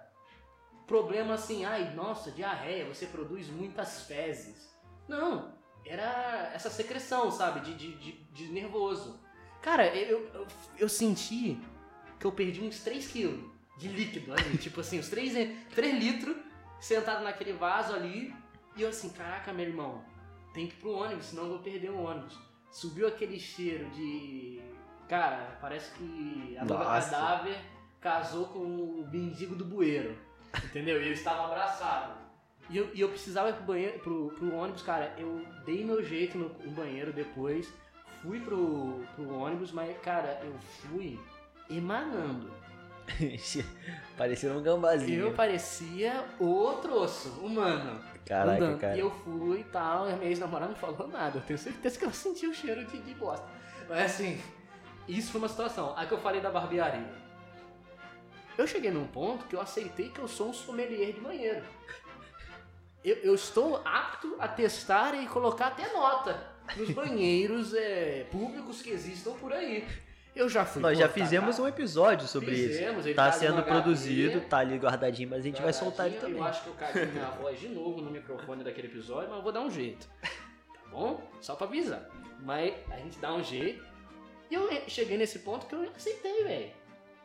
A: problema assim, ai, nossa, diarreia, você produz muitas fezes. Não, era essa secreção, sabe, de, de, de, de nervoso. Cara, eu, eu, eu senti que eu perdi uns 3 quilos de líquido ali, tipo assim, uns 3, 3 litros sentado naquele vaso ali. E eu assim, caraca, meu irmão, tem que ir pro ônibus, senão eu vou perder o ônibus. Subiu aquele cheiro de Cara, parece que a
C: Nossa.
A: cadáver casou com o mendigo do bueiro. Entendeu? E eles estavam abraçados. E eu, e eu precisava ir pro, banheiro, pro, pro ônibus, cara. Eu dei meu jeito no, no banheiro depois. Fui pro, pro ônibus, mas, cara, eu fui emanando.
C: Parecia um gambazinho.
A: Eu parecia o troço, humano.
C: Caraca,
A: andando.
C: cara.
A: E eu fui e tal, e a minha ex-namorada não falou nada. Eu tenho certeza que ela sentiu o cheiro de, de bosta. Mas assim, isso foi uma situação. Aí que eu falei da barbearia. Eu cheguei num ponto que eu aceitei que eu sou um sommelier de banheiro. Eu, eu estou apto a testar e colocar até nota nos banheiros é, públicos que existam por aí. Eu já fui
C: Nós já fizemos um episódio sobre
A: Fizemos,
C: isso.
A: ele
C: Tá
A: tá
C: sendo produzido, tá ali guardadinho, mas a gente vai soltar ele também.
A: Eu acho que eu caguei minha voz de novo no microfone daquele episódio, mas eu vou dar um jeito. Tá bom? Só pra avisar. Mas a gente dá um jeito. E eu cheguei nesse ponto que eu aceitei, velho.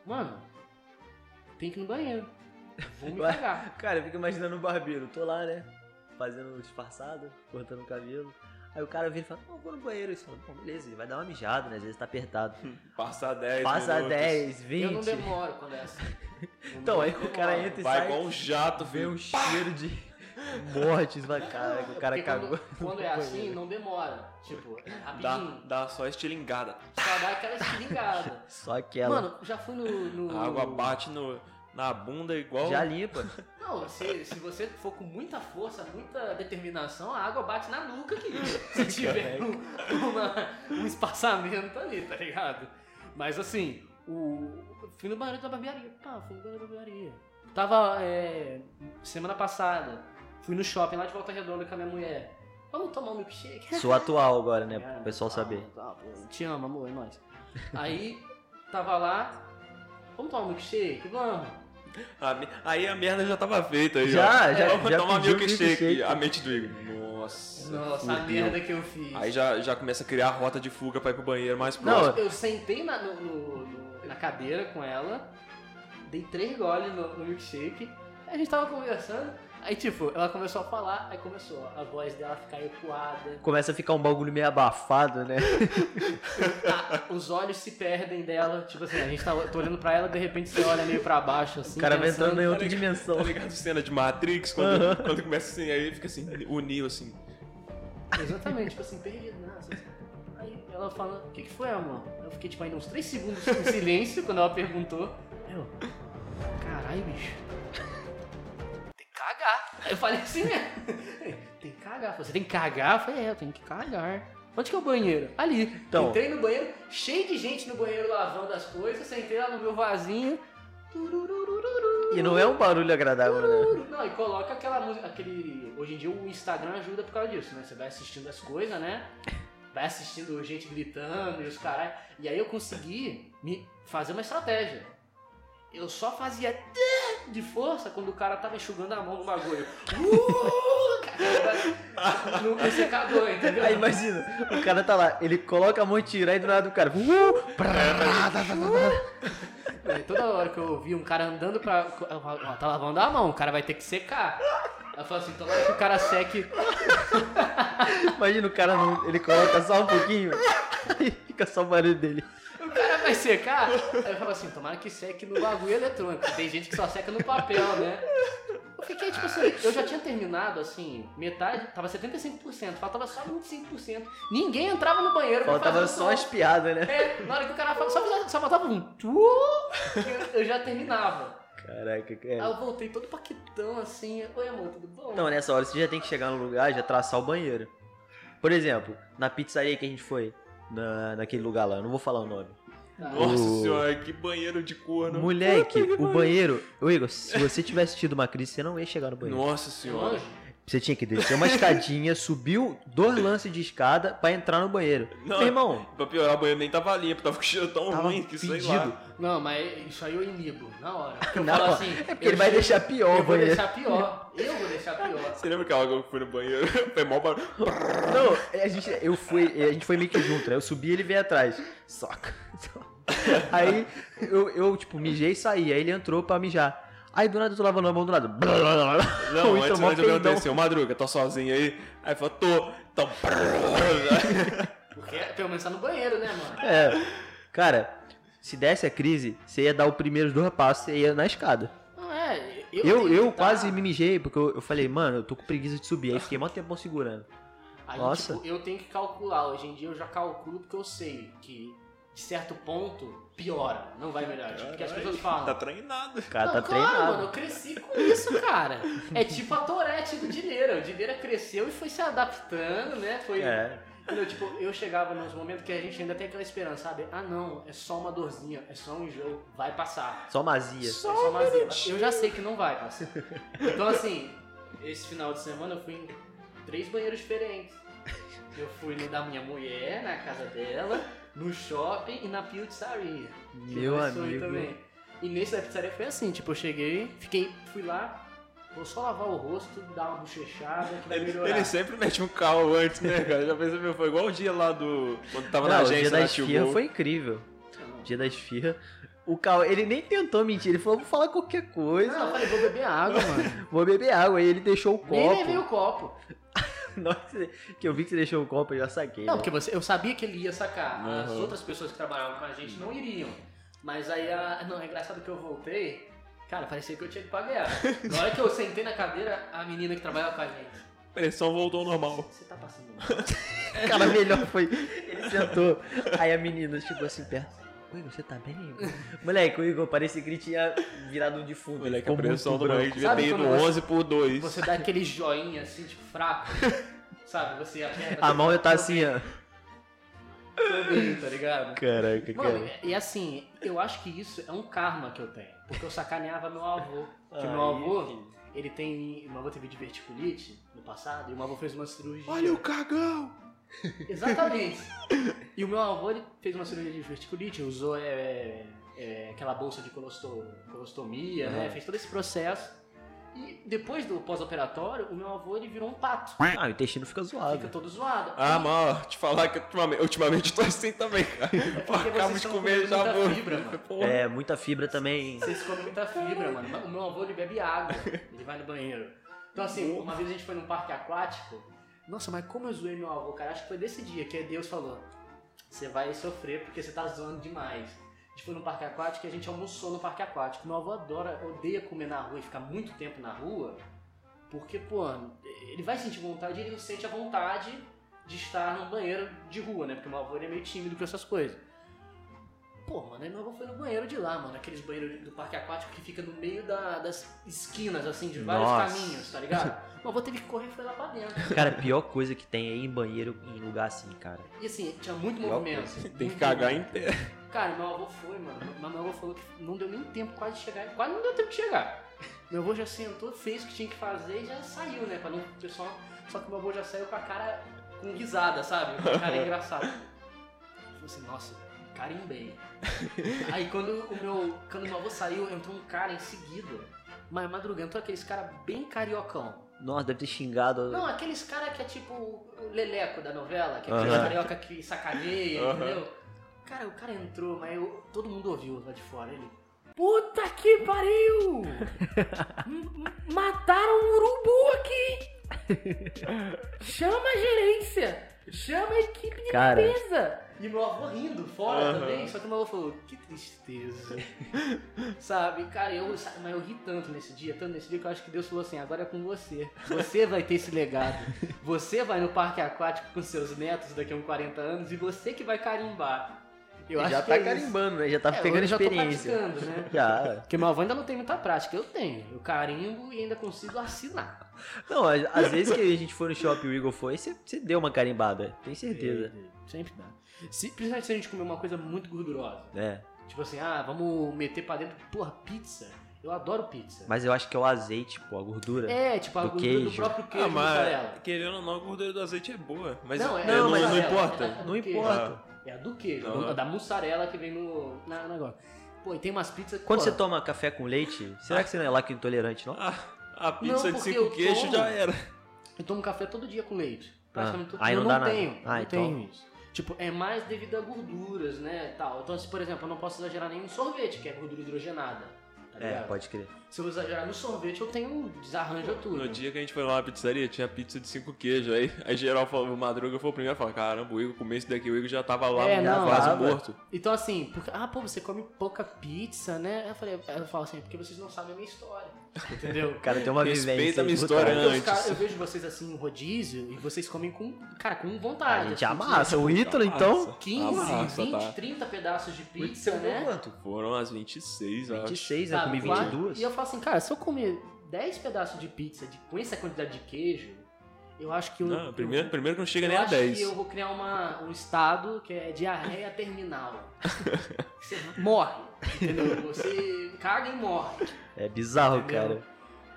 A: Mano, tem que ir no banheiro. Vou me cagar.
C: Cara, eu fico imaginando o barbeiro. Tô lá, né? Fazendo disfarçado, cortando o cabelo. Aí o cara vira e fala, não, vou no banheiro. E você fala, bom, beleza, ele vai dar uma mijada, né? Às vezes tá apertado.
D: Passa 10
C: Passa
D: minutos.
C: 10, 20.
A: Eu não demoro quando é assim.
C: Então, aí o cara entra e
D: Vai
C: sai.
D: igual um jato,
C: Vê
D: filho.
C: um cheiro de mortes, vai, caraca, o cara
A: Porque
C: cagou.
A: Quando, quando é assim, não demora. Tipo, é
D: Dá,
A: rapidinho.
D: dá só estilingada.
A: Só dá aquela estilingada.
C: Só aquela.
A: Mano, já fui no. no-
D: A água bate no, na bunda igual.
C: já limpa.
A: Não, se, se você for com muita força, muita determinação, a água bate na nuca aqui. Se tiver um, uma- um espaçamento ali, tá ligado? Mas assim, o. Fui no banheiro da barbearia. Pá, fui no banheiro da barbearia. Tava é, semana passada. Fui no shopping lá de Volta Redonda com a minha mulher. Vamos tomar um milkshake?
C: Sou atual agora, né?
A: Cara,
C: Pro pessoal
A: tá,
C: saber.
A: tá, te amo, amor, é nóis. Aí, tava lá. Vamos tomar um milkshake? Vamos.
D: A me- Aí a merda já tava feita aí,
C: Já,
D: ó.
C: já-
D: Vamos
C: já
D: tomar
C: pediu
D: milkshake.
C: milkshake.
D: A mente do Igor. Nossa.
A: Nossa, a merda que eu fiz.
D: Aí já, já começa a criar a rota de fuga pra ir pro banheiro mais
C: Não,
D: próximo.
A: Eu sentei na, no- no- na cadeira com ela, dei três goles no, no milkshake, a gente tava conversando, aí tipo, ela começou a falar, aí começou a voz dela ficar ecoada,
C: Começa a ficar um bagulho meio abafado, né?
A: a- os olhos se perdem dela, tipo assim, a gente tá tô olhando pra ela, de repente você olha meio pra baixo, assim,
C: O cara vai
A: pensando,
C: entrando em outra
D: Tá ligado?
C: dimensão.
D: Tá ligado? Cena de Matrix, quando, quando começa assim, aí fica assim, o Neo assim.
A: Exatamente, tipo assim, perdido, nossa. Aí ela fala, o que, que foi, amor? Eu fiquei tipo ainda uns 3 segundos em silêncio quando ela perguntou. Eu, caralho, bicho. Aí eu falei assim, né? Tem que cagar. Você tem que cagar? Eu falei, é, eu tenho que cagar. Onde que é o banheiro? Ali.
C: Então.
A: Entrei no banheiro, cheio de gente no banheiro lavando as coisas, sentei lá no meu vasinho.
C: E não é um barulho agradável, né?
A: Não, e coloca aquela música, aquele. Hoje em dia o Instagram ajuda por causa disso, né? Você vai assistindo as coisas, né? Vai assistindo gente gritando e os caras. E aí eu consegui me fazer uma estratégia. Eu só fazia de força quando o cara tava enxugando a mão no bagulho. Uh! Cara, no, no secador, entendeu?
C: Aí imagina, o cara tá lá, ele coloca a mão e tira, aí do nada o cara. Uh.
A: Aí Toda hora que eu ouvi um cara andando pra. Ó, tá lavando a mão, o cara vai ter que secar. Aí eu falo assim, hora que o cara seque.
C: Imagina o cara, não, ele coloca só um pouquinho e fica só o barulho dele.
A: Cara vai secar? Aí eu falo assim, tomara que seque no bagulho eletrônico. Tem gente que só seca no papel, né? Eu fiquei tipo assim, eu já tinha terminado assim, metade, tava 75%, faltava só 25%. Ninguém entrava no banheiro pra
C: Faltava
A: fazer
C: só as piadas, né?
A: É, na hora que o cara fala, só, só faltava um tu, eu já terminava.
C: Caraca,
A: Aí
C: é.
A: eu voltei todo paquetão assim, oi amor, tudo bom?
C: Então, nessa hora você já tem que chegar no lugar e já traçar o banheiro. Por exemplo, na pizzaria que a gente foi, na, naquele lugar lá, eu não vou falar o nome.
D: Nossa
C: O-
D: senhora, que banheiro de corno.
C: Moleque, o banheiro. Ô Igor, se você tivesse tido uma crise, você não ia chegar no banheiro.
D: Nossa senhora.
C: Você tinha que descer uma escadinha, subiu dois lances de escada pra entrar no banheiro.
D: Não.
C: Meu irmão,
D: Pra piorar, o banheiro nem tava limpo, tava com cheiro tão
C: Tava
D: ruim que sei
C: fedido.
D: lá.
A: Não, mas isso aí eu inibo, na hora. Eu
C: Não,
A: falo assim,
C: é porque
A: eu
C: ele vai deixar pior o
A: Eu vou deixar pior. Eu vou deixar pior.
D: Você lembra que eu fui no banheiro? Foi mal barulho.
C: Não, a gente, eu fui, a gente foi meio que junto, né? Eu subi e ele veio atrás. Soca. Aí eu, eu, tipo, mijei e saí. Aí ele entrou pra mijar. Aí do nada eu tô lavando a mão do nada.
D: Não,
C: O
D: antes,
C: Ítalo mó
D: antes
C: peidão.
D: aconteceu. Madruga, tô sozinho aí. Aí falou, tô. Então.
A: Porque pelo menos tá no banheiro, né, mano?
C: É. Cara, se desse a crise, você ia dar o primeiro dois passos, você ia na escada.
A: Não é, eu,
C: Eu, eu,
A: tá-
C: quase me mijei, porque eu, eu falei, mano, eu tô com preguiça de subir. Aí fiquei mó tempão segurando.
A: Aí,
C: Nossa.
A: tipo, eu tenho que calcular. Hoje em dia eu já calculo porque eu sei que de certo ponto piora, não vai melhorar. Tipo, porque as pessoas falam.
D: Tá treinado.
C: O cara
A: não,
C: tá
A: claro,
C: treinado.
A: mano, eu cresci com isso, cara. É tipo a Torete do Dileira. O Dileira cresceu e foi se adaptando, né? Foi.
C: É.
A: Entendeu? Tipo, eu chegava nos momentos que a gente ainda tem aquela esperança, sabe? Ah, não, é só uma dorzinha, é só um enjoo, vai passar.
C: Só mazia.
A: É só uma zebra. Eu já sei que não vai passar. Então, assim, esse final de semana eu fui em três banheiros diferentes. Eu fui no da minha mulher, na casa dela, no shopping e na pizzaria.
C: Meu amigo.
A: E nesse da pizzaria foi assim, tipo, eu cheguei, fiquei, fui lá, vou só lavar o rosto, dar uma bochechada que vai
D: Ele,
A: melhorar.
D: ele sempre mete um cal antes, né, cara? Já percebeu? Foi igual o dia lá do. Quando tava na
C: Não, o dia
D: agência
C: da esfirra foi incrível. O dia da esfirra. O Cal, ele nem tentou mentir, ele falou, vou falar qualquer coisa.
A: Não, eu falei, vou beber água, mano.
C: Vou beber água. Aí ele deixou o
A: Nem levei
C: copo.
A: o copo.
C: Nossa, que eu vi que você deixou o copo, eu já saquei.
A: Não,
C: né?
A: porque você, eu sabia que ele ia sacar. As
D: Uhum.
A: outras pessoas que trabalhavam com a gente não iriam. Mas aí, a... não, é engraçado que eu voltei. Cara, parecia que eu tinha que pagar. Na hora que eu sentei na cadeira, a menina que trabalhava com a gente.
D: A pressão voltou ao normal.
A: Você tá passando mal.
C: Cara, melhor foi. Ele sentou. Aí a menina chegou assim perto. Oi, você tá bem? Igor?" Moleque, o Igor parecia que ele tinha virado um defunto.
D: Moleque, a pressão do moleque devia
A: Sabe
D: ter ido
A: quando você-
D: 11 por 2.
A: Você dá aquele joinha assim, tipo, fraco. Sabe? Você aperta.
C: A mão já tá assim, ó.
A: Tô bem, tá ligado?
C: Caraca,
A: Mano, e assim, eu acho que isso é um karma que eu tenho. Porque eu sacaneava meu avô. Que meu avô,
C: filho.
A: ele tem. Meu avô teve diverticulite no passado e meu avô fez uma cirurgia.
D: Olha o cagão!
A: Exatamente. E o meu avô ele fez uma cirurgia de diverticulite, usou é, é, aquela bolsa de colosto- colostomia, né? Fez todo esse processo. E depois do pós-operatório, o meu avô ele virou um pato.
C: Ah, o intestino fica
A: Fica
C: zoado.
A: todo zoado.
D: Ah,
A: E-
D: mano, te falar que ultimamente, ultimamente eu tô assim também, cara.
A: É
D: Acabo de comer já
A: muita
D: vou.
A: fibra, mano.
D: Porra.
C: É, muita fibra também.
A: Vocês comem muita fibra, mano. O meu avô ele bebe água, ele vai no banheiro. Então assim, uma vez a gente foi num parque aquático. Nossa, mas como eu zoei meu avô, cara? Acho que foi desse dia que Deus falou: Você vai sofrer porque você tá zoando demais. A gente foi num parque aquático e a gente almoçou no parque aquático. Meu avô adora, odeia comer na rua e ficar muito tempo na rua. Porque, pô, ele vai sentir vontade e ele não sente a vontade de estar num banheiro de rua, né? Porque meu avô ele é meio tímido com essas coisas. Pô, mano, aí meu avô foi no banheiro de lá, mano. Aqueles banheiros do parque aquático que fica no meio da- das esquinas, assim, de vários
C: Nossa.
A: caminhos, tá ligado? Meu avô teve que correr e foi lá pra dentro.
C: Cara, a pior coisa que tem é ir em banheiro em lugar assim, cara.
A: E assim, tinha muito
C: Pior
A: movimento.
D: Tem que
A: muito
D: cagar em pé.
A: Cara, meu avô foi, mano. Mas meu avô falou que não deu nem tempo quase de chegar. Quase não deu tempo de chegar. Meu avô já sentou, fez o que tinha que fazer e já saiu, né? Pra não o pessoal. Só que meu avô já saiu com a cara com risada, sabe? Com a cara engraçada. Eu falei assim, nossa, carimbei. Aí quando o meu. Quando meu avô saiu, entrou um cara em seguida. Mas madrugada, entrou aqueles cara bem cariocão.
C: Nossa, deve ter xingado.
A: Não, aqueles cara que é tipo o Leleco da novela, que é aquele
C: Aham.
A: carioca que sacaneia,
D: Aham.
A: entendeu? Cara, o cara entrou, mas eu- todo mundo ouviu lá de fora. Ele. Puta que pariu! Mataram um urubu aqui! Chama a gerência! Chama a equipe de
C: Cara.
A: limpeza! E meu avô rindo fora
D: Aham.
A: também, só que meu avô falou, que tristeza. Sabe, cara, eu, sabe, mas eu ri tanto nesse dia, tanto nesse dia que eu acho que Deus falou assim, agora é com você. Você vai ter esse legado. Você vai no parque aquático com seus netos daqui a uns 40 anos e você que vai carimbar. Eu
C: já
A: que
C: tá
A: é isso.
C: carimbando, né? Já tá
A: É,
C: pegando
A: eu já tô
C: experiência.
A: praticando, né?
C: Já.
A: Porque meu avô ainda não tem muita prática, eu tenho. Eu carimbo e ainda consigo assinar.
C: Não, às, vezes que a gente foi no shopping e o Igor foi, você, você deu uma carimbada. Tem certeza.
A: Sempre dá. Se, principalmente se a gente comer uma coisa muito gordurosa.
C: É.
A: Tipo assim, ah, vamos meter pra dentro, porra, pizza. Eu adoro pizza.
C: Mas eu acho que é o azeite, pô, a gordura.
A: É, tipo a
C: Do
A: gordura do
C: queijo.
A: próprio queijo
D: Ah, mas querendo ou não, a gordura do azeite é boa. Mas
A: Não, é,
D: não, não,
C: mas-
D: não importa.
A: é
C: Não
A: do queijo. É a do queijo,
D: Aham.
A: a da mussarela que vem no na, no negócio. Pô, e tem umas pizzas
C: Quando
A: pô,
C: você toma café com leite, será que você não é lacto intolerante, não?
D: Ah, a pizza
A: Não,
D: de cinco queijos
A: tomo.
D: já era.
A: Eu tomo café todo dia com leite. Praticamente
C: Ah,
A: todo
C: aí
A: dia.
C: não
A: eu
C: dá
A: não
C: nada.
A: tenho.
C: Ah,
A: não
C: então-
A: tenho isso. Tipo, é mais devido a gorduras, né, tal. Então, se, por exemplo, eu não posso exagerar nem em sorvete, que é gordura hidrogenada, tá
C: É, pode crer.
A: Se eu exagerar no sorvete, eu tenho um desarranjo tudo.
D: No dia que a gente foi lá na pizzaria, tinha pizza de cinco queijos. Aí, aí geral falou, o Madruga foi o primeiro a falar: caramba, o Igor comeu isso daqui, o Igor já tava lá
A: É,
D: no
A: não,
D: quase
C: tava.
D: morto.
A: Então assim, porque, ah, pô, você come pouca pizza, né? Eu falei, eu falo assim, porque vocês não sabem a minha história. Entendeu?
C: O cara tem uma
D: Respeita
C: vivência.
D: a minha história,
C: cara.
D: Antes.
A: caras- eu vejo vocês assim em rodízio e vocês comem com, cara, com vontade.
C: A gente
A: assim,
C: amassa. O Ítalo, então.
D: Nossa,
A: 15,
D: amassa,
A: 20,
D: tá.
A: 30 pedaços de pizza,
C: Ítalo
A: né?
C: quanto?
D: Foram as 26, eu acho.
C: 26, eu
A: Sabe,
C: comi
A: quase-
C: 22.
A: E eu falo assim, cara, se eu comer 10 pedaços de pizza de, com essa quantidade de queijo, eu acho que eu.
D: Não, primeiro,
A: eu,
D: primeiro que não chega nem a
A: acho
D: 10.
A: que eu vou criar uma, um estado que é diarreia terminal. Você morre, entendeu? Você caga e morre.
C: É bizarro,
A: Entendeu?
C: cara.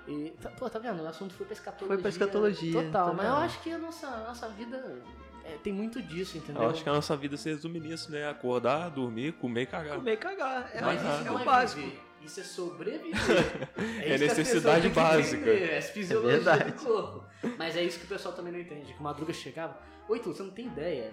A: E, tá- pô, tá vendo? O assunto foi pra escatologia.
C: Foi pra escatologia,
A: Total,
C: tá
A: mas eu acho que a nossa, a nossa vida é, tem muito disso, entendeu?
D: Eu acho que a nossa vida se resume nisso, né? Acordar, dormir, comer e cagar.
C: Comer e cagar. É,
A: Mas isso
C: é
A: não
C: o
A: é
C: básico.
A: viver, isso é sobreviver.
D: É
A: isso que as
D: necessidade básica.
A: entender, É fisiologia
C: verdade.
A: do corpo. Mas é isso que o pessoal também não entende. Que o Madruga chegava, oi, tu, você não tem ideia.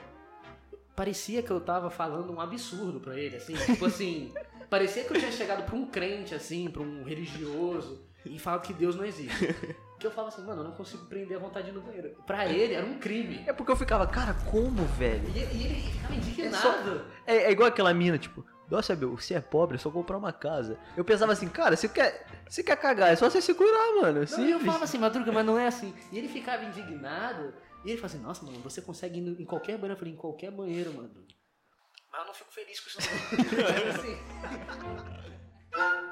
A: Parecia que eu tava falando um absurdo pra ele, assim. Tipo assim, parecia que eu tinha chegado pra um crente, assim, pra um religioso, e falado que Deus não existe. Que eu falava assim, mano, eu não consigo prender a vontade no banheiro. Pra ele era um crime.
C: É porque eu ficava, cara, como, velho?
A: E, e ele ficava indignado.
C: É, é igual aquela mina, tipo, nossa, meu, você é pobre, é só comprar uma casa. Eu pensava assim, cara, você quer, você quer cagar, é só você segurar, mano.
A: Não, e eu falava assim, Madruga, mas não é assim. E ele ficava indignado. E ele falava assim, nossa, mano, você consegue ir em qualquer banheiro. Eu falei, em qualquer banheiro, Madruga. Mas eu não fico feliz com isso não. Assim...